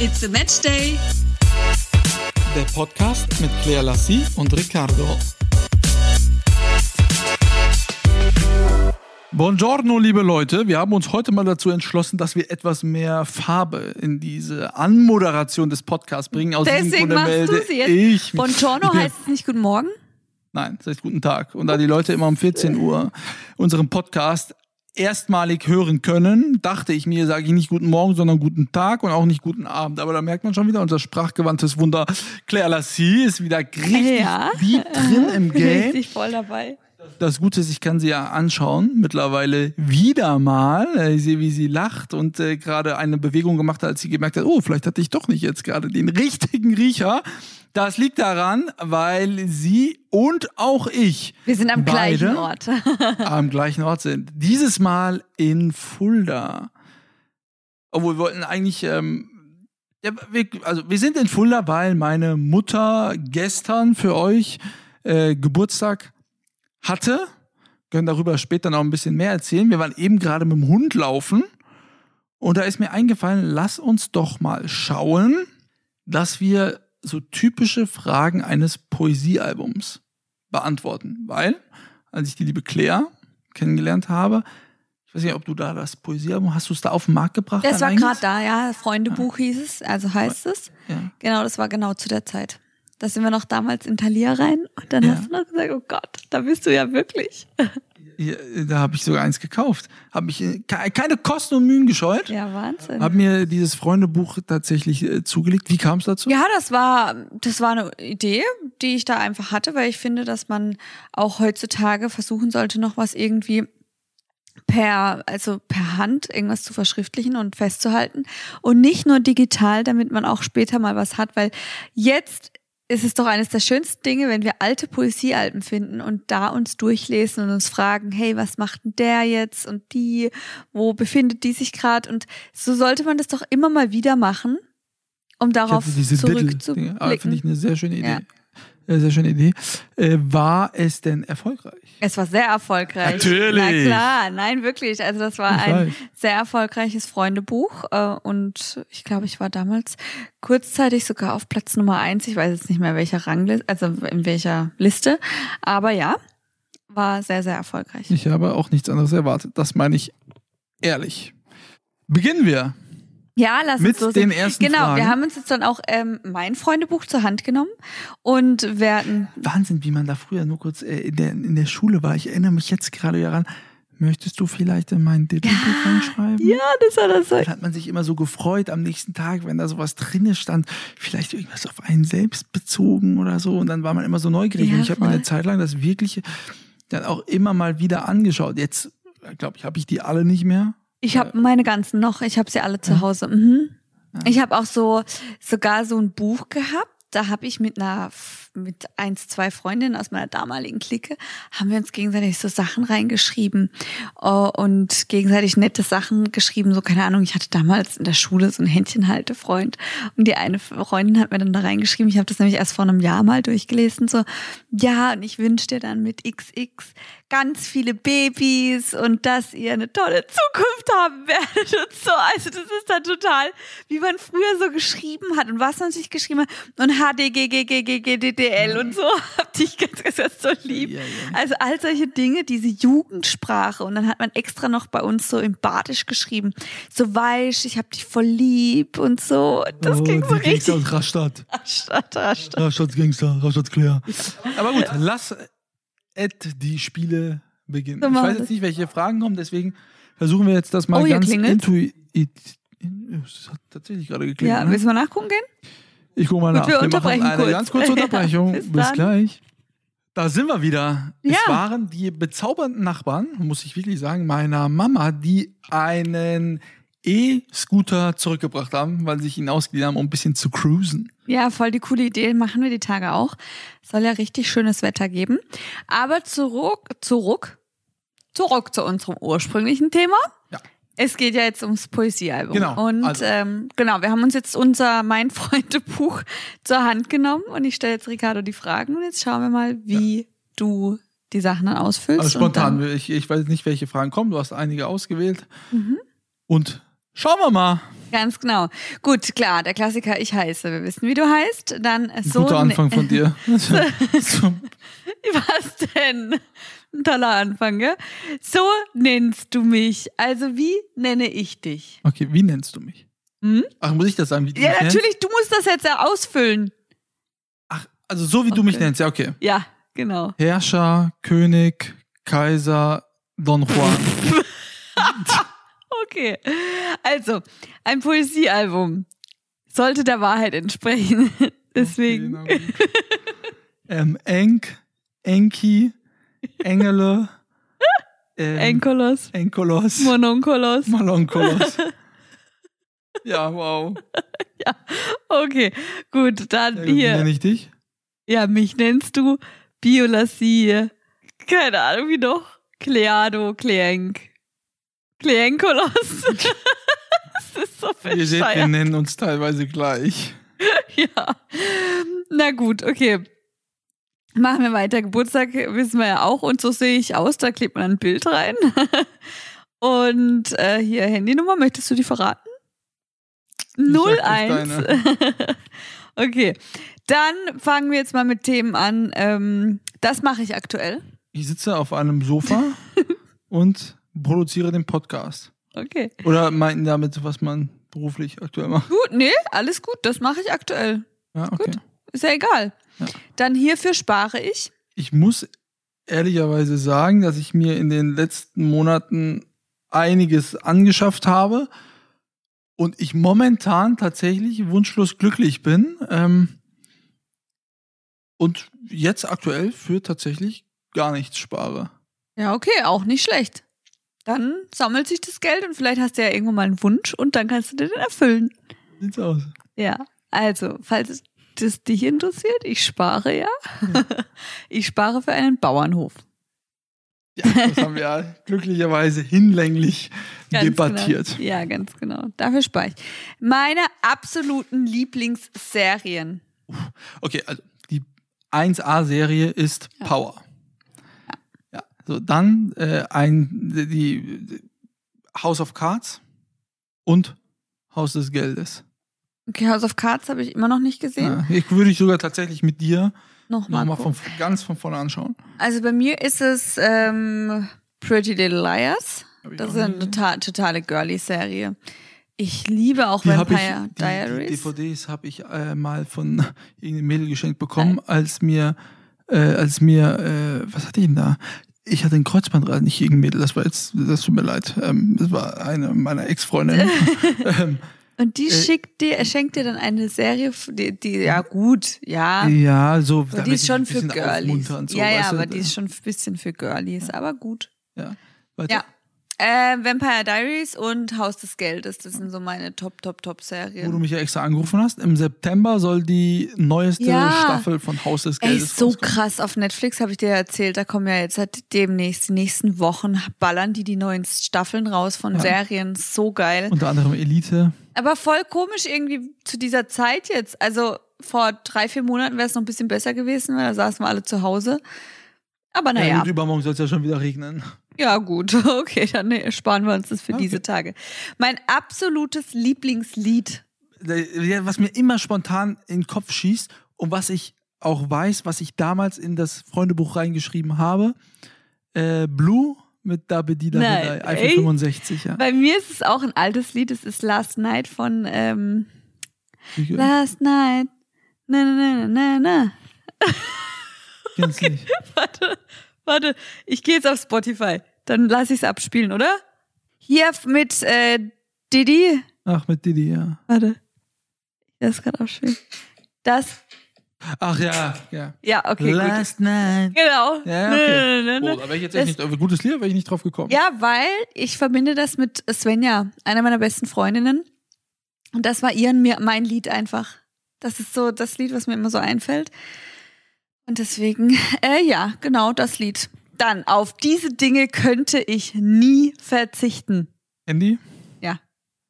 It's a Match Day. Der Podcast mit Claire Lassie und Riccardo. Buongiorno, liebe Leute. Wir haben uns heute mal dazu entschlossen, dass wir etwas mehr Farbe in diese Anmoderation des Podcasts bringen. Aus Deswegen machst melde du sie jetzt. ich. Buongiorno heißt es nicht Guten Morgen? Nein, das heißt guten Tag. Und da die Leute immer um 14 Uhr unseren Podcast erstmalig hören können, dachte ich mir, sage ich nicht guten Morgen, sondern guten Tag und auch nicht guten Abend. Aber da merkt man schon wieder, unser sprachgewandtes Wunder Claire Lassie ist wieder richtig Ja. deep drin im Game. Richtig voll dabei. Das Gute ist, ich kann sie ja anschauen, mittlerweile wieder mal. Äh, Ich sehe, wie sie lacht und äh, gerade eine Bewegung gemacht hat, als sie gemerkt hat, oh, vielleicht hatte ich doch nicht jetzt gerade den richtigen Riecher. Das liegt daran, weil sie und auch ich Wir sind am gleichen Ort. am gleichen Ort sind. Dieses Mal in Fulda. Obwohl wir wollten eigentlich, ähm, ja, wir, also wir sind in Fulda, weil meine Mutter gestern für euch äh, Geburtstag hatte. Können darüber später noch ein bisschen mehr erzählen. Wir waren eben gerade mit dem Hund laufen und da ist mir eingefallen, lass uns doch mal schauen, dass wir so typische Fragen eines Poesiealbums beantworten. Weil, als ich die liebe Claire kennengelernt habe, ich weiß nicht, ob du da das Poesiealbum, hast du es da auf den Markt gebracht? Das war gerade da, ja. Freundebuch hieß es, also heißt es. Ja. Genau, das war genau zu der Zeit. Da sind wir noch damals in Thalia rein und dann Ja. hast du noch gesagt, oh Gott, da bist du ja wirklich. Ja, Da habe ich sogar eins gekauft. Habe ich ke- keine Kosten und Mühen gescheut. Ja, Wahnsinn. Habe mir dieses Freundebuch tatsächlich äh, zugelegt. Wie kam es dazu? Ja, das war, das war eine Idee, die ich da einfach hatte, weil ich finde, dass man auch heutzutage versuchen sollte, noch was irgendwie per, also per Hand irgendwas zu verschriftlichen und festzuhalten und nicht nur digital, damit man auch später mal was hat, weil jetzt ist es doch eines der schönsten Dinge, wenn wir alte Poesiealben finden und da uns durchlesen und uns fragen, hey, was macht denn der jetzt und die, wo befindet die sich gerade und so sollte man das doch immer mal wieder machen, um darauf. Ah, zurückzublicken. Finde ich eine sehr schöne Idee. Ja. Äh, Sehr schöne Idee. Äh, war es denn erfolgreich? Es war sehr erfolgreich. Natürlich. Na klar, nein, wirklich. Also das war Ich ein weiß. sehr erfolgreiches Freundebuch äh, und ich glaube, ich war damals kurzzeitig sogar auf Platz Nummer eins. Ich weiß jetzt nicht mehr welcher Rangliste, also in welcher Liste, aber ja, war sehr, sehr erfolgreich. Ich habe auch nichts anderes erwartet. Das meine ich ehrlich. Beginnen wir. Ja, lass Mit uns so den ersten Genau, Fragen. wir haben uns jetzt dann auch ähm, mein Freundebuch zur Hand genommen und werden Wahnsinn, wie man da früher nur kurz äh, in, der, in der Schule war. Ich erinnere mich jetzt gerade daran. Möchtest du vielleicht in mein Diddlebuch reinschreiben? ja, das war das so. Dann hat man sich immer so gefreut am nächsten Tag, wenn da sowas drinne stand, vielleicht irgendwas auf einen selbst bezogen oder so. Und dann war man immer so neugierig. Ja, und ich habe mir eine Zeit lang das Wirkliche dann auch immer mal wieder angeschaut. Jetzt, glaube ich, habe ich die alle nicht mehr. Ich habe meine ganzen noch, ich habe sie alle zu Hause. Mhm. Ich habe auch so sogar so ein Buch gehabt. Da habe ich mit einer mit eins, zwei Freundinnen aus meiner damaligen Clique, haben wir uns gegenseitig so Sachen reingeschrieben äh, und gegenseitig nette Sachen geschrieben. So, keine Ahnung, ich hatte damals in der Schule so einen Händchenhaltefreund und die eine Freundin hat mir dann da reingeschrieben, ich habe das nämlich erst vor einem Jahr mal durchgelesen, so, ja, und ich wünsche dir dann mit XX ganz viele Babys und dass ihr eine tolle Zukunft haben werdet und so. Also das ist dann total, wie man früher so geschrieben hat und was man sich geschrieben hat und HDGGGGDDL und so. Hab dich ganz, ganz, ganz so lieb. Ja, ja. Also all solche Dinge, diese Jugendsprache und dann hat man extra noch bei uns so im Badisch geschrieben, so weich, ich hab dich voll lieb und so. Das ging so richtig. aus Rastatt. Rastatt, Rastatt. Rastatt Gangster, Rastatt Claire. Aber gut, lass Ed die Spiele beginnen. So ich weiß jetzt nicht, welche Fragen kommen, deswegen versuchen wir jetzt das mal Oh, ganz intuitiv. Es hat tatsächlich gerade geklingelt. Ja, ne? willst du mal nachgucken gehen? Ich guck mal Gut, nach. wir machen unterbrechen eine kurz. ganz kurze Unterbrechung. Bis Bis, dann. gleich. Da sind wir wieder. Ja. Es waren die bezaubernden Nachbarn, muss ich wirklich sagen, meiner Mama, die einen E-Scooter zurückgebracht haben, weil sie sich ihn ausgeliehen haben, um ein bisschen zu cruisen. Ja, voll die coole Idee. Machen wir die Tage auch. Soll ja richtig schönes Wetter geben. Aber zurück, zurück, zurück zu unserem ursprünglichen Thema. Ja. Es geht ja jetzt ums Poesiealbum. Genau, Und also. ähm, genau, wir haben uns jetzt unser Mein Freunde-Buch zur Hand genommen und ich stelle jetzt Ricardo die Fragen und jetzt schauen wir mal, wie du die Sachen dann ausfüllst. Also und spontan, dann- ich, ich weiß nicht, welche Fragen kommen. Du hast einige ausgewählt. Mhm. Und Schauen wir mal. Ganz genau. Gut, klar, der Klassiker, ich heiße. Wir wissen, wie du heißt. Dann so. Guter Anfang von dir. Was denn? Ein toller Anfang, gell? So nennst du mich. Also wie nenne ich dich? okay, wie nennst du mich? Hm? Ach, muss ich das sagen, Ja, mich nennst? natürlich, du musst das jetzt ja ausfüllen. Ach, also so wie du mich Okay. nennst, ja, okay. Ja, genau. Herrscher, König, Kaiser, Don Juan. Okay. Also, ein Poesiealbum sollte der Wahrheit entsprechen. Deswegen. Okay, ähm, Enk, Enki, Engele, ähm, Enkolos, Enkolos, Mononkolos. Malonkolos. ja, wow. Okay, gut, dann Ja, Wie hier. nenne ich dich? Ja, mich nennst du Biolassie. Keine Ahnung, wie noch. Kleado, Kleenk. Kleenkolos. das ist so Ihr seht, wir nennen uns teilweise gleich. Ja. Na gut, okay. Machen wir weiter. Geburtstag wissen wir ja auch. Und so sehe ich aus. Da klebt man ein Bild rein. Und äh, hier Handynummer. Möchtest du die verraten? sag nicht 01. okay. Dann fangen wir jetzt mal mit Themen an. Ähm, das mache ich aktuell. Ich sitze auf einem Sofa und produziere den Podcast. Okay. Oder meinten damit, was man beruflich aktuell macht? Gut, nee, alles gut. Das mache ich aktuell. Ja, okay. Gut. Ist ja egal. Ja. Dann hierfür spare ich. Ich muss ehrlicherweise sagen, dass ich mir in den letzten Monaten einiges angeschafft habe und ich momentan tatsächlich wunschlos glücklich bin. Ähm, und jetzt aktuell für tatsächlich gar nichts spare. Ja, okay, auch nicht schlecht. Dann sammelt sich das Geld und vielleicht hast du ja irgendwann mal einen Wunsch und dann kannst du dir den erfüllen. Sieht's aus. Ja, also, falls das dich interessiert, ich spare ja. Ich spare für einen Bauernhof. Ja, das haben wir ja glücklicherweise hinlänglich Ganz debattiert. Genau. Ja, ganz genau. Dafür spare ich. Meine absoluten Lieblingsserien. Okay, also die 1A-Serie ist Ja. Power. Ja, so dann äh, ein die, die House of Cards und Haus des Geldes. Okay, House of Cards habe ich immer noch nicht gesehen. Ja, ich würde ich sogar tatsächlich mit dir Nochmal. gucken. von ganz von vorne anschauen. Also bei mir ist es ähm, Pretty Little Liars. Das ist eine total, totale Girly-Serie. Ich liebe auch Die habe ich, Vampire die, die Diaries. DVDs habe ich äh, mal von irgendeinem Mädel geschenkt bekommen, als mir, äh, als mir, äh, was hatte ich denn da? Ich hatte ein Kreuzbandrat, nicht irgendein Mädel, das war jetzt, das tut mir leid. Ähm, das war eine meiner Ex-Freundinnen. ähm, Und die äh, schickt dir, er schenkt dir dann eine Serie, die, die ja gut, ja. ja, so. Aber die ist schon für Girlies. ja, ja, aber die ist schon ein bisschen für Girlies, aber gut. Ja. Weiter. Ja. Äh, Vampire Diaries und Haus des Geldes, das sind so meine Top, Top, Top Wo du mich ja extra angerufen hast. Im September soll die neueste Ja. Staffel von Haus des Ey, Geldes so rauskommen. krass. Auf Netflix habe ich dir ja erzählt, da kommen ja jetzt seit demnächst, die nächsten Wochen, ballern die die neuen Staffeln raus von Ja. Serien. So geil. Unter anderem Elite. Aber voll komisch irgendwie zu dieser Zeit jetzt. Also vor drei, vier Monaten wäre es noch ein bisschen besser gewesen, weil da saßen wir alle zu Hause. Aber Ja, naja, gut, übermorgen soll es ja schon wieder regnen. Ja gut, okay, dann nee, sparen wir uns das für Okay. diese Tage. Mein absolutes Lieblingslied. Ja, Was mir immer spontan in den Kopf schießt und was ich auch weiß, was ich damals in das Freundebuch reingeschrieben habe. Äh, Blue mit Dabedi Dabedi, echt? 65, ja. Bei mir ist es auch ein altes Lied, es ist Last Night von ähm, äh, Last Night. Na, na, na, na, na. kenn's nicht. Warte, warte, ich gehe jetzt auf Spotify. Dann lasse ich es abspielen, oder? Hier mit äh, Didi. Ach, mit Didi, ja. Warte. Das gerade abspielen. Das. Ach ja, ja. Ja, okay, gut. Last night. Genau. Ja, okay. na, na, na. Oh, da wäre ich jetzt Das- echt nicht, gutes Lied, wäre ich nicht drauf gekommen. Ja, weil ich verbinde das mit Svenja, einer meiner besten Freundinnen. Und das war ihr und mir mein Lied einfach. Das ist so das Lied, was mir immer so einfällt. Und deswegen, äh, ja, genau das Lied. Dann, auf diese Dinge könnte ich nie verzichten. Handy? Ja.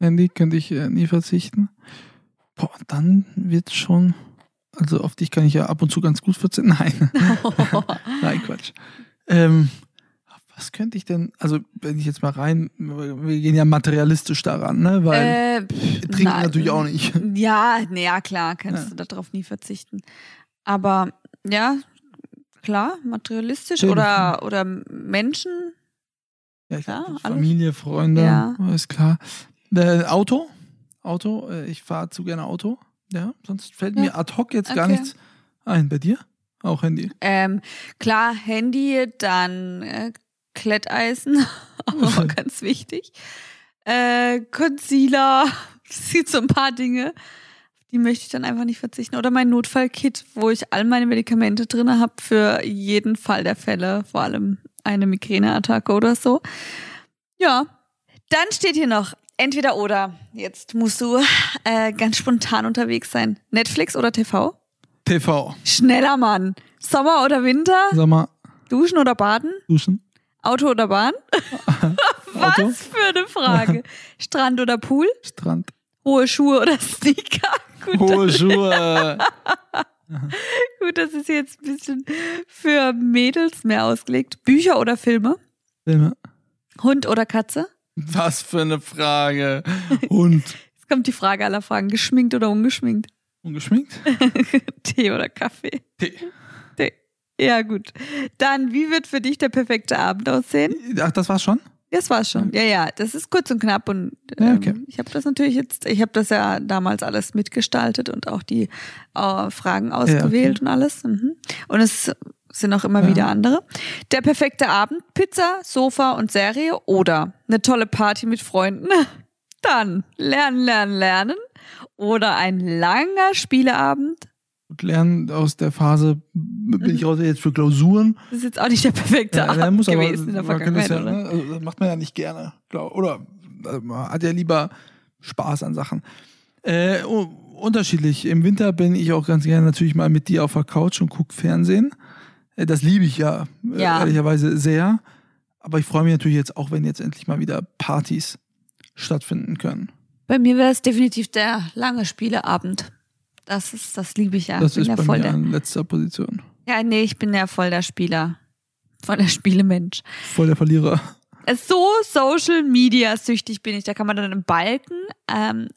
Handy könnte ich äh, nie verzichten. Boah, dann wird schon. Also auf dich kann ich ja ab und zu ganz gut verzichten. Nein. Nein, Quatsch. Ähm, Was könnte ich denn, also wenn ich jetzt mal rein, wir gehen ja materialistisch daran, ne? Weil Äh, pff, trinken nein. natürlich auch nicht. Ja, nee, ja klar, kannst Ja. du darauf nie verzichten. Aber ja, klar, materialistisch Schön. oder, oder Menschen. Ja, ich Ja, glaub, alles. Familie, Freunde, Ja. ist klar. Äh, Auto, Auto, äh, ich fahre zu gerne Auto. Ja, sonst fällt Ja. mir ad hoc jetzt gar Okay. nichts ein. Bei dir? Auch Handy. Ähm, klar, Handy, dann äh, Kletteisen, auch ganz wichtig. Äh, Concealer, es gibt so ein paar Dinge, die möchte ich dann einfach nicht verzichten. Oder mein Notfallkit, wo ich all meine Medikamente drin habe für jeden Fall der Fälle, vor allem eine Migräneattacke oder so. Ja, dann steht hier noch entweder oder. Jetzt musst du äh, ganz spontan unterwegs sein. Netflix oder TV? TV. Schneller Mann. Sommer oder Winter? Mal, Duschen oder baden? duschen. Auto oder Bahn? Auto. Was für eine Frage. Strand oder Pool? Strand. Hohe Schuhe oder Sneaker? Gut, Hohe Schuhe. gut, das ist jetzt ein bisschen für Mädels mehr ausgelegt. Bücher oder Filme? Filme. Hund oder Katze? Was für eine Frage. Hund. Jetzt kommt die Frage aller Fragen. Geschminkt oder ungeschminkt? Ungeschminkt? Tee oder Kaffee? Tee. Tee. Ja, gut. Dann, wie wird für dich der perfekte Abend aussehen? Ach, das war's schon? Das war's schon. Ja, ja, das ist kurz und knapp und Ja, ähm, okay. ich habe das natürlich jetzt, ich habe das ja damals alles mitgestaltet und auch die äh, Fragen ausgewählt und alles. Mhm. Und es sind auch immer Ja. wieder andere. Der perfekte Abend, Pizza, Sofa und Serie oder eine tolle Party mit Freunden. Dann lernen, lernen, lernen oder ein langer Spieleabend. Gut lernen aus der Phase, bin ich raus jetzt für Klausuren. Das ist jetzt auch nicht der perfekte Ja, Abend muss, aber gewesen in der Vergangenheit, ja, oder? ne, also das macht man ja nicht gerne. Glaub, oder also man hat ja lieber Spaß an Sachen. Äh, unterschiedlich. Im Winter bin ich auch ganz gerne natürlich mal mit dir auf der Couch und guck Fernsehen. Äh, Das liebe ich ja, äh, Ja. ehrlicherweise sehr. Aber ich freue mich natürlich jetzt auch, wenn jetzt endlich mal wieder Partys stattfinden können. Bei mir wäre es definitiv der lange Spieleabend. Das ist, das liebe ich ja. das bin ist ja bei voll mir der, an letzter Position. ja, nee, ich bin ja voll der Spieler. Voll der Spielemensch. Voll der Verlierer. So Social Media süchtig bin ich. Da kann man dann im Balken ähm,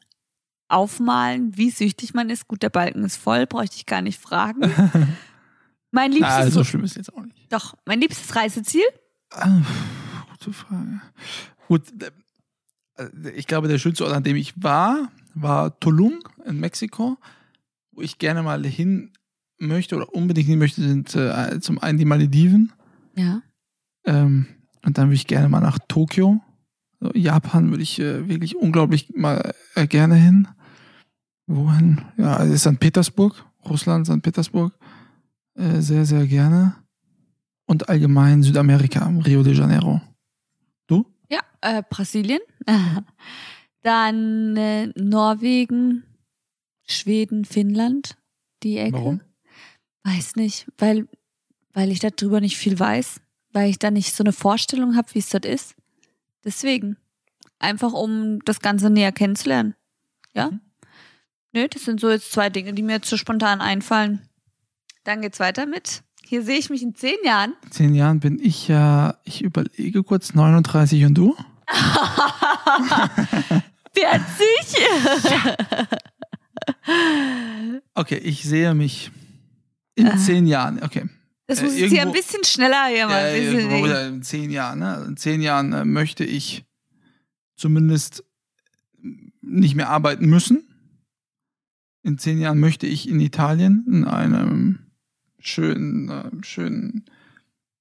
aufmalen, wie süchtig man ist. Gut, der Balken ist voll, bräuchte ich gar nicht fragen. Mein liebstes, Ah, so schlimm ist jetzt auch nicht. doch, mein liebstes Reiseziel? Ah, gute Frage. Gut, äh, ich glaube, der schönste Ort, an dem ich war, war Tulum in Mexiko, wo ich gerne mal hin möchte oder unbedingt hin möchte, sind äh, zum einen die Malediven Ja. ähm, und dann würde ich gerne mal nach Tokio. So, Japan würde ich äh, wirklich unglaublich mal äh, gerne hin. Wohin? Ja, also St. Petersburg, Russland, St. Petersburg. Äh, sehr, sehr gerne. Und allgemein Südamerika, Rio de Janeiro. Du? Ja, äh, Brasilien. Dann äh, Norwegen, Schweden, Finnland, die Ecke. Warum? Weiß nicht, weil, weil ich darüber nicht viel weiß, weil ich da nicht so eine Vorstellung habe, wie es dort ist. Deswegen. Einfach um das Ganze näher kennenzulernen. Ja? Mhm. Nö, das sind so jetzt zwei Dinge, die mir jetzt so spontan einfallen. Dann geht's weiter mit. Hier sehe ich mich in zehn Jahren. In zehn Jahren bin ich ja, ich überlege kurz, 39 und du? 40! Okay, ich sehe mich in Ah. zehn Jahren. Okay. Das Äh, muss jetzt hier ein bisschen schneller hier mal. Ein bisschen ja, oder in zehn Jahren, ne? In zehn Jahren äh, möchte ich zumindest nicht mehr arbeiten müssen. In zehn Jahren möchte ich in Italien in einem schönen, äh, schönen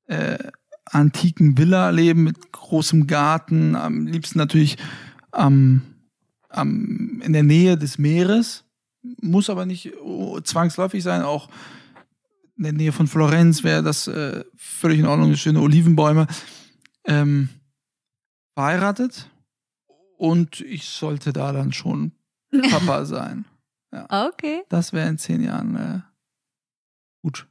äh, antiken Villa leben mit großem Garten, am liebsten natürlich am, am, in der Nähe des Meeres. Muss aber nicht oh, zwangsläufig sein, auch in der Nähe von Florenz wäre das äh, völlig in Ordnung, schöne Olivenbäume. Ähm, verheiratet und ich sollte da dann schon Papa sein. Okay. Das wäre in zehn Jahren äh, gut.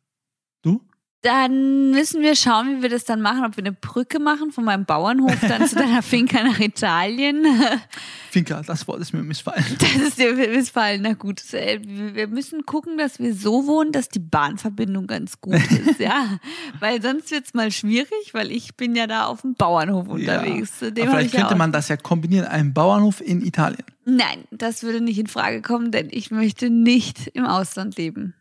Dann müssen wir schauen, wie wir das dann machen, ob wir eine Brücke machen von meinem Bauernhof dann zu deiner Finca nach Italien. Finca, das Wort ist mir missfallen. Das ist dir missfallen. Na gut, äh, wir müssen gucken, dass wir so wohnen, dass die Bahnverbindung ganz gut ist, ja. Weil sonst wird's mal schwierig, weil ich bin ja da auf dem Bauernhof unterwegs. Ja. vielleicht könnte ja man das ja kombinieren, einen Bauernhof in Italien. Nein, das würde nicht in Frage kommen, denn ich möchte nicht im Ausland leben.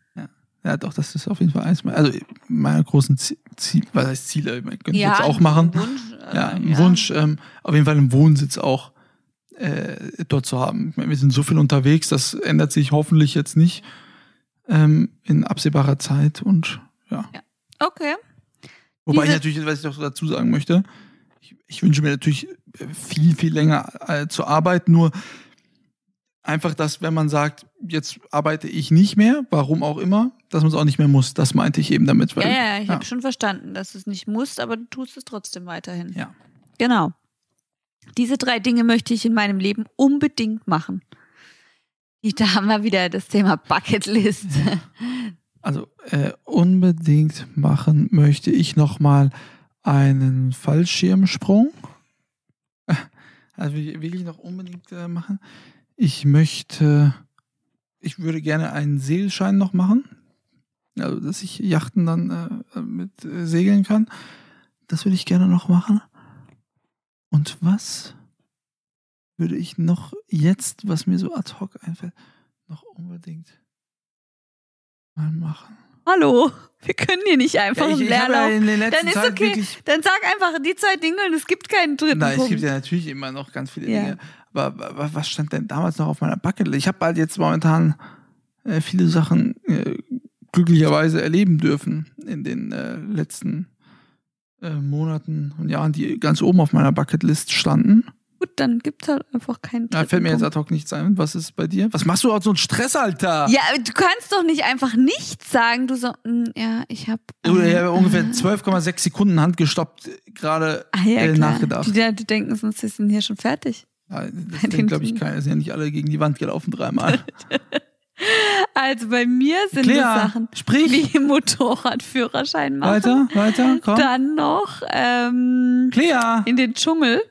Ja, doch, das ist auf jeden Fall eins. Also meine großen Ziele, was heißt Ziele? Ich könnte ja, jetzt auch machen. Wunsch, äh, ja, ein ja. Wunsch, ähm, auf jeden Fall einen Wohnsitz auch äh, dort zu haben. Meine, wir sind so viel unterwegs, das ändert sich hoffentlich jetzt nicht ähm, in absehbarer Zeit und ja. ja. Okay. Wobei Diese ich natürlich, was ich noch dazu sagen möchte, ich, ich wünsche mir natürlich viel, viel länger äh, zu arbeiten, nur einfach, dass wenn man sagt, jetzt arbeite ich nicht mehr, warum auch immer, dass man es auch nicht mehr muss. Das meinte ich eben damit. Weil, ja, ja, ich ja. habe schon verstanden, dass du es nicht musst, aber du tust es trotzdem weiterhin. Ja. Genau. Diese drei Dinge möchte ich in meinem Leben unbedingt machen. Da haben wir wieder das Thema Bucketlist. Also äh, unbedingt machen möchte ich nochmal einen Fallschirmsprung. Also wirklich noch unbedingt äh, machen. Ich möchte, ich würde gerne einen Segelschein noch machen. Also, dass ich Yachten dann äh, mit äh, segeln kann. Das würde ich gerne noch machen. Und was würde ich noch jetzt, was mir so ad hoc einfällt, noch unbedingt mal machen? Hallo, wir können hier nicht einfach ja, ich, einen Leerlauf. Ja dann ist Zeit okay. Dann sag einfach die zwei Dinge und es gibt keinen dritten Nein, Punkt. es gibt ja natürlich immer noch ganz viele ja. Dinge. Aber was stand denn damals noch auf meiner Bucketlist? Ich habe halt jetzt momentan äh, viele Sachen äh, glücklicherweise erleben dürfen in den äh, letzten Monaten und Jahren, die ganz oben auf meiner Bucketlist standen. Gut, dann gibt's halt einfach keinen Ja, fällt mir jetzt ad hoc nichts ein. Was ist bei dir? Was machst du auch so einen Stress, Alter? Ja, du kannst doch nicht einfach nichts sagen. Du so, mh, hm, ja, ich habe. Ähm, ich habe ungefähr 12,6 Sekunden handgestoppt gerade ah, ja, äh, nachgedacht. Die, die denken sonst, sie sind hier schon fertig. Das denkt, glaube ich, keiner. sind ja nicht alle gegen die Wand gelaufen dreimal. Also bei mir sind Claire, es Sachen sprich. wie Motorradführerschein machen. Weiter, weiter, komm. Dann noch ähm, Claire. in den Dschungel.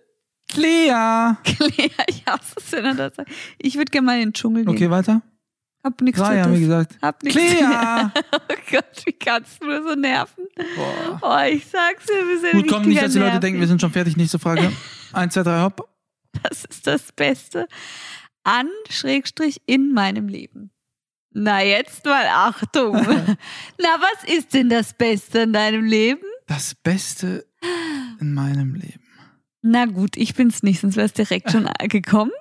Claire. Claire, ich hasse es, wenn er das sagt. Ich würde gerne mal in den Dschungel gehen. Okay, weiter. Hab nichts Drei haben wir gesagt. Hab nichts Claire! oh Gott, wie kannst du nur so nerven? Boah. Oh, ich sag's dir, wir sind Gut, komm nicht, dass die Leute denken, wir sind schon fertig. Nächste Frage. Eins, zwei, drei, hopp. Das ist das Beste an, Schrägstrich, in meinem Leben. Na, jetzt mal Achtung. Na, was ist denn das Beste in deinem Leben? Das Beste in meinem Leben. Na gut, ich bin's nicht, sonst wär's direkt schon gekommen.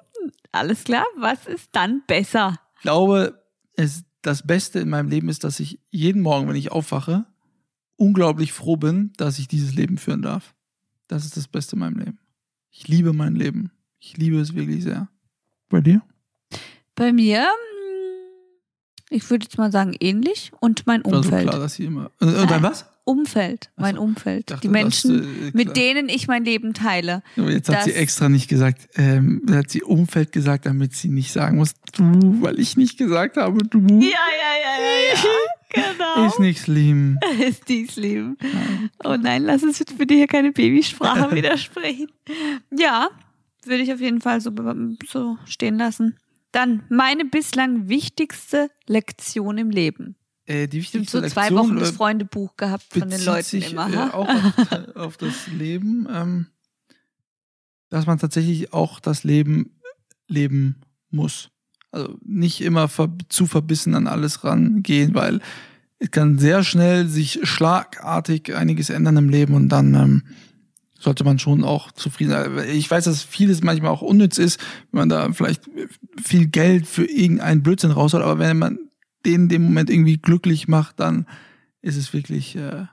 Alles klar, was ist dann besser? Ich glaube, es, das Beste in meinem Leben ist, dass ich jeden Morgen, wenn ich aufwache, unglaublich froh bin, dass ich dieses Leben führen darf. Das ist das Beste in meinem Leben. Ich liebe mein Leben. Ich liebe es wirklich sehr. Bei dir? Bei mir, hm, ich würde jetzt mal sagen, ähnlich und mein Umfeld. War so klar, dass sie immer. Äh, und dann was? Umfeld, mein so, Umfeld. Dachte, die Menschen, das, äh, mit denen ich mein Leben teile. Aber jetzt hat sie extra nicht gesagt, ähm, hat sie Umfeld gesagt, damit sie nicht sagen muss, du, weil ich nicht gesagt habe, du. Ja, ja, ja, ja, ja. genau. Ist nicht schlimm. Ist nicht schlimm. Oh nein, lass uns jetzt bitte hier keine Babysprache widersprechen. Ja, würde ich auf jeden Fall so, so stehen lassen. Dann meine bislang wichtigste Lektion im Leben. Äh, die wichtigste so zwei Wochen das äh, Freundebuch gehabt von den Leuten sich, immer. Äh, auch auf, auf, das Leben, ähm, dass man tatsächlich auch das Leben leben muss. Also nicht immer ver zu verbissen an alles rangehen, weil es kann sehr schnell sich schlagartig einiges ändern im Leben und dann ähm, sollte man schon auch zufrieden sein. Ich weiß, dass vieles manchmal auch unnütz ist, wenn man da vielleicht viel Geld für irgendeinen Blödsinn rausholt, aber wenn man den in dem Moment irgendwie glücklich macht, dann ist es wirklich, äh,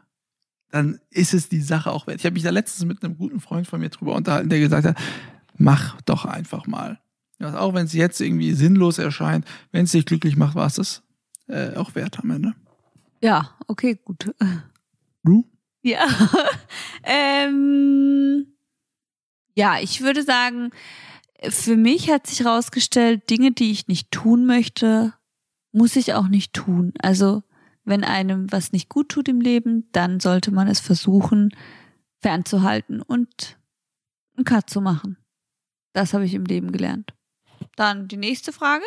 dann ist es die Sache auch wert. Ich habe mich da letztens mit einem guten Freund von mir drüber unterhalten, der gesagt hat, mach doch einfach mal. Ja, auch wenn es jetzt irgendwie sinnlos erscheint, wenn es dich glücklich macht, war es das äh, auch wert am Ende. Ja, okay, gut. Du? Ja. ähm, ja, ich würde sagen, für mich hat sich herausgestellt, Dinge, die ich nicht tun möchte, muss ich auch nicht tun. Also wenn einem was nicht gut tut im Leben, dann sollte man es versuchen fernzuhalten und einen Cut zu machen. Das habe ich im Leben gelernt. Dann die nächste Frage.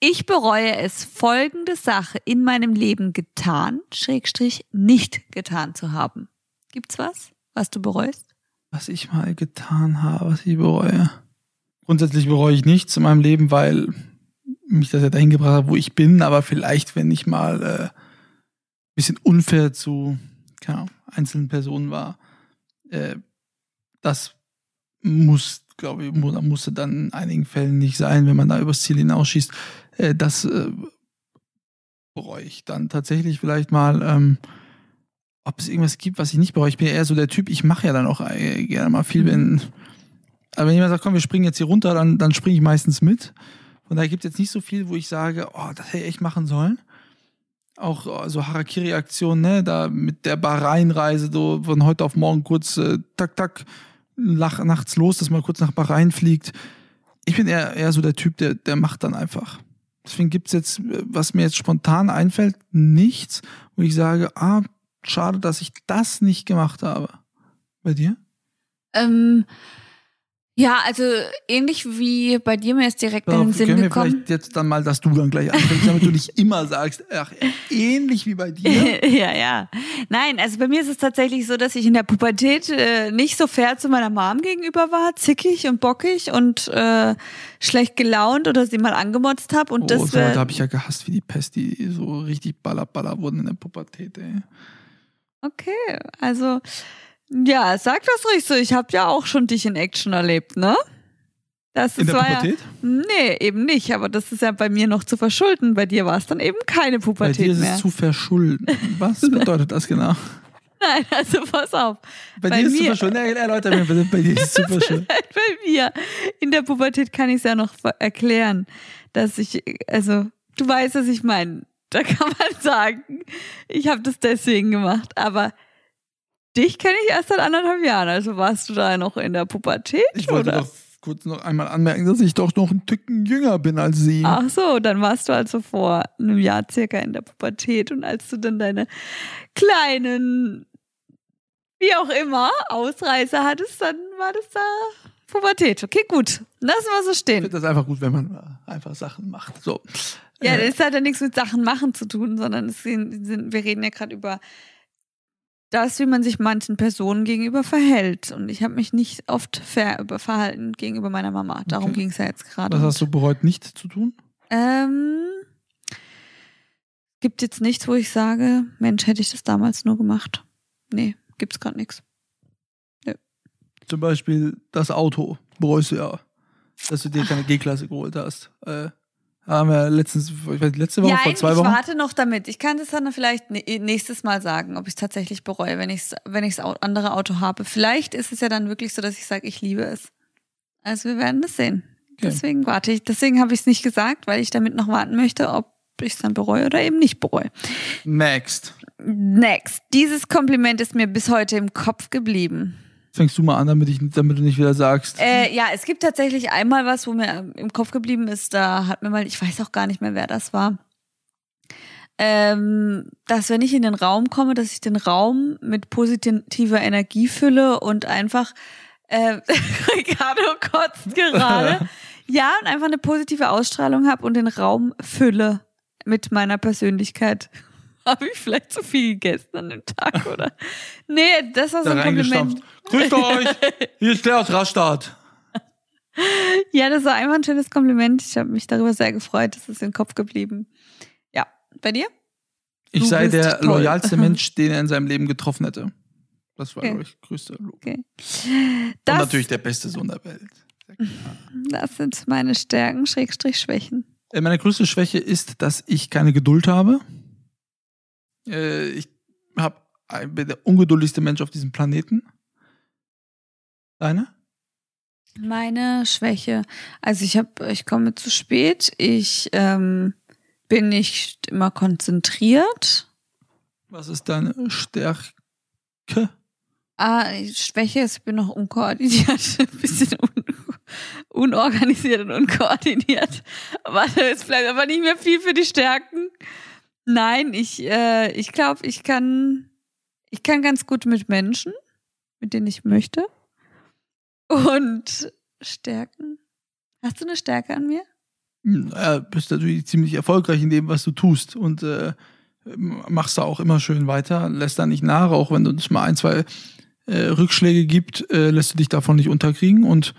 Ich bereue es, folgende Sache in meinem Leben getan, Schrägstrich nicht getan zu haben. Gibt's was, was du bereust? Was ich mal getan habe, was ich bereue. Grundsätzlich bereue ich nichts in meinem Leben, weil mich das ja dahin gebracht hat, wo ich bin, aber vielleicht, wenn ich mal äh, ein bisschen unfair zu keine Ahnung, einzelnen Personen war, äh, das muss, glaube ich, musste dann in einigen Fällen nicht sein, wenn man da übers Ziel hinausschießt. Äh, das äh, bereue ich dann tatsächlich vielleicht mal. Ähm, ob es irgendwas gibt, was ich nicht bereue. Ich bin ja eher so der Typ, ich mache ja dann auch äh, gerne mal viel, wenn. Aber wenn jemand sagt, komm, wir springen jetzt hier runter, dann, dann springe ich meistens mit. Von daher gibt es jetzt nicht so viel, wo ich sage, oh, das hätte ich echt machen sollen. Auch oh, so Harakiri-Aktionen, ne, da mit der Bahrain-Reise, so von heute auf morgen kurz, äh, tak, tak, lach, nachts los, dass man kurz nach Bahrain fliegt. Ich bin eher, eher so der Typ, der, der macht dann einfach. Deswegen gibt es jetzt, was mir jetzt spontan einfällt, nichts, wo ich sage, ah, schade, dass ich das nicht gemacht habe. Bei dir? Ähm, ja, also ähnlich wie bei dir mir ist direkt in den Sinn können gekommen. Wir vielleicht jetzt dann mal, dass du dann gleich anfängst, damit du nicht immer sagst, ach, ähnlich wie bei dir. ja, ja. Nein, also bei mir ist es tatsächlich so, dass ich in der Pubertät äh, nicht so fair zu meiner Mom gegenüber war, zickig und bockig und äh, schlecht gelaunt oder sie mal angemotzt habe und oh, das. So, da habe ich ja gehasst wie die Pest, die so richtig baller baller wurden in der Pubertät. Ey. Okay, also ja, sag das ruhig so. Ich habe ja auch schon dich in Action erlebt, ne? Das in der Pubertät? Ja, nee, eben nicht. Aber das ist ja bei mir noch zu verschulden. Bei dir war es dann eben keine Pubertät mehr. Bei dir ist mehr. es zu verschulden. Was bedeutet das genau? Nein, also pass auf. Bei, bei dir ist es zu verschulden. Erläuter mir bitte, bei dir ist es zu verschulden. bei mir. In der Pubertät kann ich es ja noch erklären, dass ich, also, du weißt, was ich meine. Da kann man sagen, ich habe das deswegen gemacht. Aber dich kenne ich erst seit anderthalb Jahren. Also warst du da noch in der Pubertät? Ich wollte oder? doch kurz noch einmal anmerken, dass ich doch noch ein Tücken jünger bin als sie. Ach so, dann warst du also vor einem Jahr circa in der Pubertät und als du dann deine kleinen, wie auch immer, Ausreißer hattest, dann war das da Pubertät. Okay, gut. Lassen wir so stehen. Ich finde das einfach gut, wenn man einfach Sachen macht. So. Ja, äh. das hat ja nichts mit Sachen machen zu tun, sondern sind, wir reden ja gerade über das, wie man sich manchen Personen gegenüber verhält. Und ich habe mich nicht oft fair verhalten gegenüber meiner Mama. Darum okay. ging es ja jetzt gerade. Was hast du bereut, nicht zu tun? Ähm, gibt jetzt nichts, wo ich sage, Mensch, hätte ich das damals nur gemacht. Nee, gibt's gerade nichts. Ja. Zum Beispiel das Auto bereust du ja, dass du dir keine G-Klasse geholt hast. Äh, haben wir letztens, ich weiß, letzte Woche, ja, vor zwei Wochen. Ich warte noch damit. Ich kann das dann vielleicht nächstes Mal sagen, ob ich es tatsächlich bereue, wenn ich wenn ich das andere Auto habe. Vielleicht ist es ja dann wirklich so, dass ich sage, ich liebe es. Also wir werden das sehen. Okay. Deswegen warte ich. Deswegen habe ich es nicht gesagt, weil ich damit noch warten möchte, ob ich es dann bereue oder eben nicht bereue. Next. Next. Dieses Kompliment ist mir bis heute im Kopf geblieben. Fängst du mal an, damit, ich, damit du nicht wieder sagst. Äh, ja, es gibt tatsächlich einmal was, wo mir im Kopf geblieben ist. Da hat mir mal, ich weiß auch gar nicht mehr, wer das war. Ähm, dass wenn ich in den Raum komme, dass ich den Raum mit positiver Energie fülle und einfach äh, Ricardo kotzt gerade. ja, und einfach eine positive Ausstrahlung habe und den Raum fülle mit meiner Persönlichkeit. Habe ich vielleicht zu viel gegessen an dem Tag, oder? Nee, das war so ein Kompliment. Grüßt euch! Hier ist der aus Rastatt. Ja, das war einfach ein schönes Kompliment. Ich habe mich darüber sehr gefreut. Das ist im Kopf geblieben. Ja, bei dir? Ich du sei der toll. loyalste Mensch, den er in seinem Leben getroffen hätte. Das war, okay. glaube ich, größte Lob. Okay. Das, Und natürlich der beste Sohn der Welt. Das sind meine Stärken, Schrägstrich Schwächen. Äh, meine größte Schwäche ist, dass ich keine Geduld habe. Äh, ich hab, bin der ungeduldigste Mensch auf diesem Planeten. Deine? Meine Schwäche. Also ich habe, ich komme zu spät. Ich ähm, bin nicht immer konzentriert. Was ist deine Stärke? Ah, Schwäche ist, ich bin noch unkoordiniert. Ein bisschen un unorganisiert und unkoordiniert. Aber es bleibt aber nicht mehr viel für die Stärken. Nein, ich, äh, ich glaube, ich kann, ich kann ganz gut mit Menschen, mit denen ich möchte. Und Stärken. Hast du eine Stärke an mir? Ja, bist natürlich ziemlich erfolgreich in dem, was du tust und äh, machst da auch immer schön weiter, lässt da nicht nach, auch wenn es mal ein, zwei äh, Rückschläge gibt, äh, lässt du dich davon nicht unterkriegen und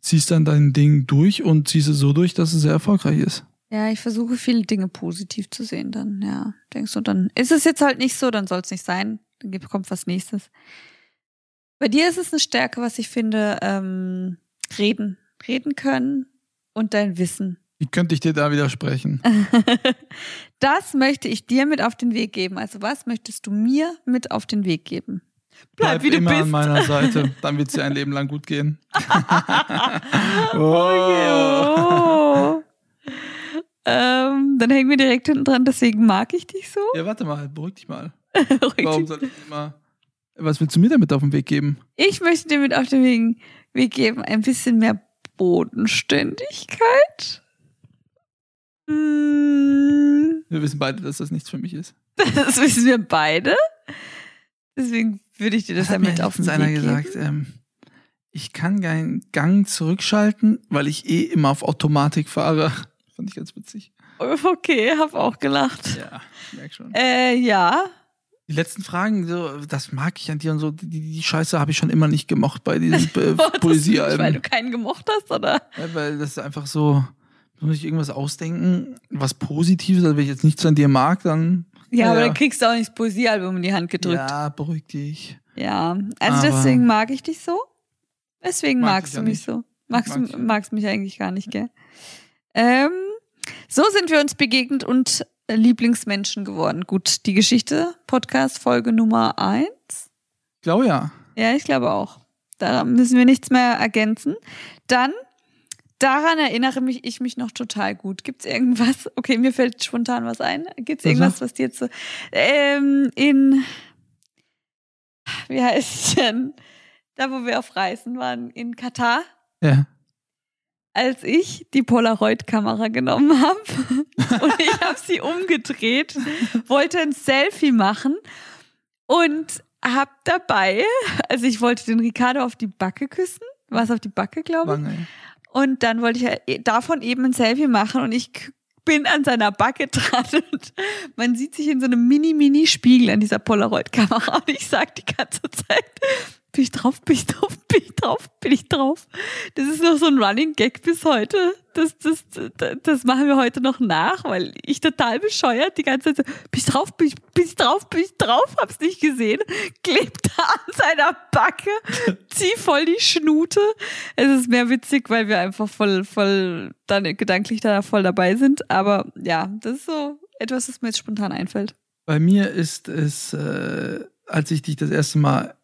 ziehst dann dein Ding durch und ziehst es so durch, dass es sehr erfolgreich ist. Ja, ich versuche viele Dinge positiv zu sehen dann, ja. Denkst du, dann ist es jetzt halt nicht so, dann soll es nicht sein, dann kommt was nächstes. Bei dir ist es eine Stärke, was ich finde, ähm, reden. Reden können und dein Wissen. Wie könnte ich dir da widersprechen? das möchte ich dir mit auf den Weg geben. Also was möchtest du mir mit auf den Weg geben? Bleib, Bleib wie du immer bist. an meiner Seite, dann wird es dir ein Leben lang gut gehen. oh. Oh. Dann hängen wir direkt hinten dran, deswegen mag ich dich so. Ja, warte mal, beruhig dich mal. Warum soll ich immer. Was willst du mir damit auf den Weg geben? Ich möchte dir mit auf den Weg, geben ein bisschen mehr Bodenständigkeit. Hm. Wir wissen beide, dass das nichts für mich ist. Das wissen wir beide. Deswegen würde ich dir das, das ja mit auf den Weg einer geben. gesagt, ähm, ich kann keinen Gang zurückschalten, weil ich eh immer auf Automatik fahre. Fand ich ganz witzig. Okay, hab auch gelacht. Ja, merk schon. Äh, ja. Die letzten Fragen, so, das mag ich an dir und so, die, die Scheiße habe ich schon immer nicht gemocht bei diesen äh, Poesiealben. Weil du keinen gemocht hast, oder? Ja, weil das ist einfach so, muss ich irgendwas ausdenken, was Positives, also wenn ich jetzt nichts an dir mag, dann. Ja, ja aber dann kriegst du auch nicht das Poesiealbum in die Hand gedrückt. Ja, beruhig dich. Ja, also aber deswegen mag ich dich so. Deswegen mag magst du mich nicht. so. Magst du magst mich eigentlich gar nicht, gell? Ähm, so sind wir uns begegnet und Lieblingsmenschen geworden. Gut, die Geschichte, Podcast, Folge Nummer eins. Ich glaube ja. Ja, ich glaube auch. Da müssen wir nichts mehr ergänzen. Dann daran erinnere mich ich mich noch total gut. Gibt's irgendwas? Okay, mir fällt spontan was ein. Gibt's irgendwas, was dir jetzt so ähm, in wie heißt es denn? Da, wo wir auf Reisen waren, in Katar. Ja. Als ich die Polaroid-Kamera genommen habe und ich habe sie umgedreht, wollte ein Selfie machen und habe dabei, also ich wollte den Ricardo auf die Backe küssen, was auf die Backe, glaube ich. Wange. Und dann wollte ich äh, davon eben ein Selfie machen und ich bin an seiner Backe dran und man sieht sich in so einem Mini-Mini-Spiegel an dieser Polaroid-Kamera und ich sag die ganze Zeit, bin ich drauf, bin ich drauf, bin ich drauf, bin ich drauf. Das ist noch so ein Running Gag bis heute. Das, das, das, das machen wir heute noch nach, weil ich total bescheuert die ganze Zeit so, bin ich drauf, bin ich, bin ich drauf, bin ich drauf, hab's nicht gesehen, klebt da an seiner Backe, zieh voll die Schnute. Es ist mehr witzig, weil wir einfach voll, voll dann gedanklich da voll dabei sind. Aber ja, das ist so etwas, was mir jetzt spontan einfällt. Bei mir ist es, äh, als ich dich das erste Mal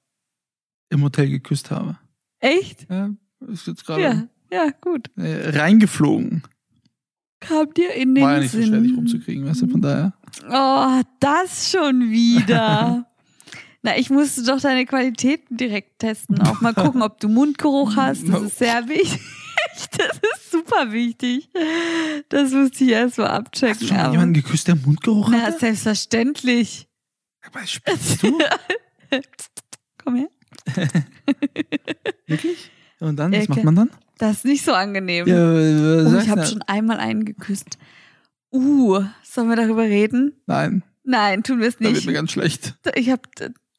im Hotel geküsst habe. Echt? Ja, ist jetzt gerade. Ja, ja, gut. Äh, reingeflogen. Kam dir in den War ja nicht Sinn. so schwer, dich rumzukriegen, weißt du, von daher. Oh, das schon wieder. Na, ich musste doch deine Qualitäten direkt testen. Auch mal gucken, ob du Mundgeruch hast. Das ist sehr wichtig. Das ist super wichtig. Das musste ich erst mal abchecken. Hast du schon mal jemanden geküsst, der Mundgeruch hat? Na, selbstverständlich. Was spielst du? Komm her. Wirklich? Und dann, was macht man dann? Das ist nicht so angenehm. Ja, oh, ich habe schon einmal einen geküsst. Uh, sollen wir darüber reden? Nein. Nein, tun wir es nicht. Da wird mir ganz schlecht. Ich habe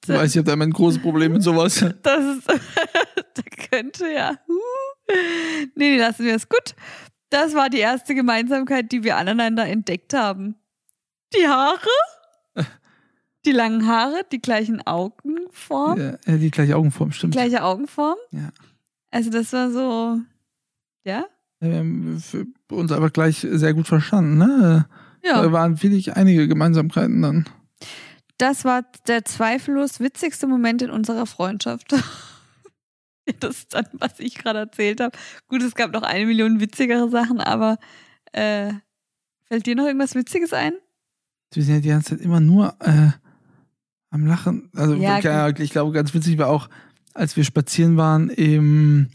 ich weiß, ich habe da immer ein großes Problem mit sowas. Das ist, das könnte ja. Uh. Nee, nee, lassen wir es gut. Das war die erste Gemeinsamkeit, die wir aneinander entdeckt haben. Die Haare? Die langen Haare, die gleichen Augenform. Ja, die gleiche Augenform, stimmt. Die gleiche Augenform. Ja. Also das war so, ja? Wir haben uns aber gleich sehr gut verstanden, ne? Ja. Da waren wirklich einige Gemeinsamkeiten dann. Das war der zweifellos witzigste Moment in unserer Freundschaft. das ist dann, was ich gerade erzählt habe. Gut, es gab noch eine Million witzigere Sachen, aber äh, fällt dir noch irgendwas Witziges ein? Wir sind ja die ganze Zeit immer nur äh, am Lachen. Also ja, ich glaube, ganz witzig war auch, als wir spazieren waren im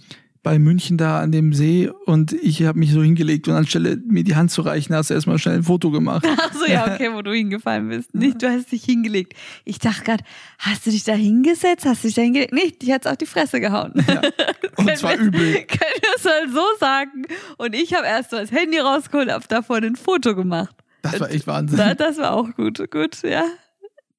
bei München da an dem See und ich habe mich so hingelegt und anstelle mir die Hand zu reichen, hast du erstmal schnell ein Foto gemacht. Ach so, ja, okay, wo du hingefallen bist. Nicht, du hast dich hingelegt. Ich dachte gerade, hast du dich da hingesetzt? Hast du dich da hingelegt? Nicht, die hat's auf die Fresse gehauen. Ja. Und zwar wir, übel. Können wir es mal so sagen? Und ich habe erst so das Handy rausgeholt, hab davor ein Foto gemacht. Das war echt Wahnsinn. Das, das war auch gut, gut, ja.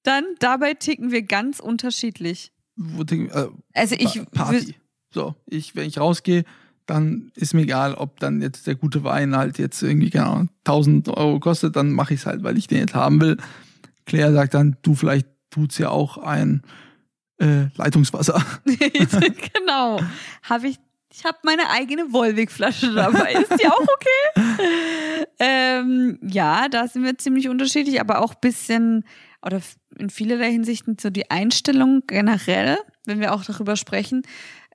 Dann, dabei ticken wir ganz unterschiedlich. Wo ticken, äh, also ich Party. So, ich, wenn ich rausgehe, dann ist mir egal, ob dann jetzt der gute Wein halt jetzt irgendwie, keine Ahnung, 1000 Euro kostet, dann mache ich es halt, weil ich den jetzt haben will. Claire sagt dann, du, vielleicht tut's ja auch ein äh, Leitungswasser. genau. Habe ich, ich habe meine eigene Wolwig-Flasche dabei. Ist die auch okay? ähm, ja, da sind wir ziemlich unterschiedlich, aber auch bisschen oder in vielerlei Hinsichten so die Einstellung generell, wenn wir auch darüber sprechen,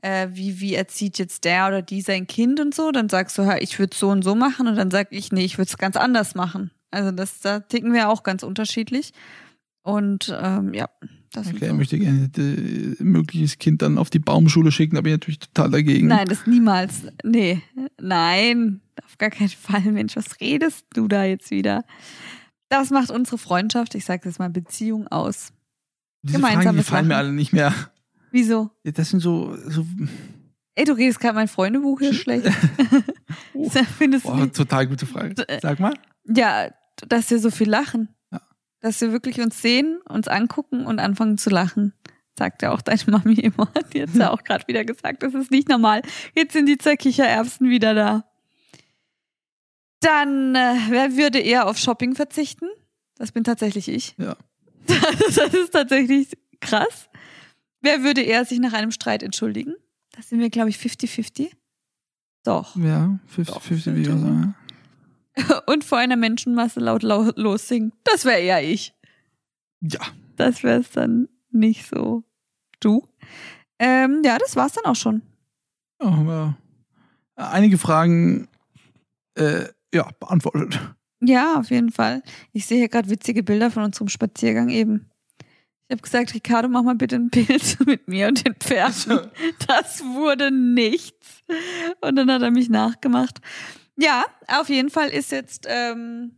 äh, wie, wie erzieht jetzt der oder die sein Kind und so, dann sagst du, ja, ich würde so und so machen und dann sag ich, nee, ich würde es ganz anders machen. Also das, da ticken wir auch ganz unterschiedlich. Und ähm, ja, das okay, so. möchte gerne ein mögliches Kind dann auf die Baumschule schicken, aber ich natürlich total dagegen. Nein, das niemals. Nee, nein, auf gar keinen Fall, Mensch, was redest du da jetzt wieder? Das macht unsere Freundschaft, ich sage jetzt mal Beziehung aus. Diese Fragen gefallen mir alle nicht mehr. Wieso? Das sind so. so Ey, du redest gerade mein Freundebuch hier schlecht. oh, Boah, total gute Frage. Äh, Sag mal. Ja, dass wir so viel lachen. Ja. Dass wir wirklich uns sehen, uns angucken und anfangen zu lachen. Sagt ja auch deine Mami immer. Die hat ja auch gerade wieder gesagt, das ist nicht normal. Jetzt sind die zwei Kichererbsen wieder da. Dann, äh, wer würde eher auf Shopping verzichten? Das bin tatsächlich ich. Ja. das ist tatsächlich krass. Wer würde eher sich nach einem Streit entschuldigen? Das sind wir, glaube ich, 50-50. Doch. Ja, 50-50 würde ich sagen. Und vor einer Menschenmasse laut, laut lossingen. Das wäre eher ich. Ja. Das wäre es dann nicht so. Du? Ähm, ja, das war's dann auch schon. Ja, haben wir einige Fragen äh, ja, beantwortet. Ja, auf jeden Fall. Ich sehe hier gerade witzige Bilder von unserem Spaziergang eben. Ich habe gesagt, Ricardo, mach mal bitte ein Bild mit mir und den Pferden. Das wurde nichts. Und dann hat er mich nachgemacht. Ja, auf jeden Fall ist jetzt, ähm,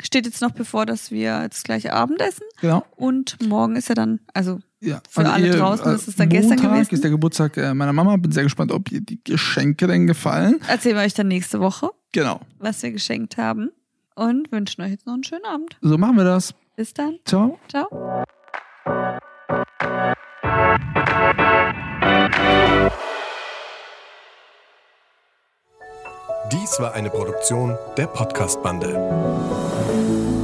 steht jetzt noch bevor, dass wir jetzt gleich Abendessen. Genau. Und morgen ist er dann, also ja, für also alle ihr, draußen äh, ist es dann Montag gestern gewesen. ist der Geburtstag äh, meiner Mama. Bin sehr gespannt, ob ihr die Geschenke denn gefallen. Erzählen wir euch dann nächste Woche. Genau. Was wir geschenkt haben. Und wünschen euch jetzt noch einen schönen Abend. So machen wir das. Bis dann. Ciao. Ciao. Dies war eine Produktion der Podcast-Bande.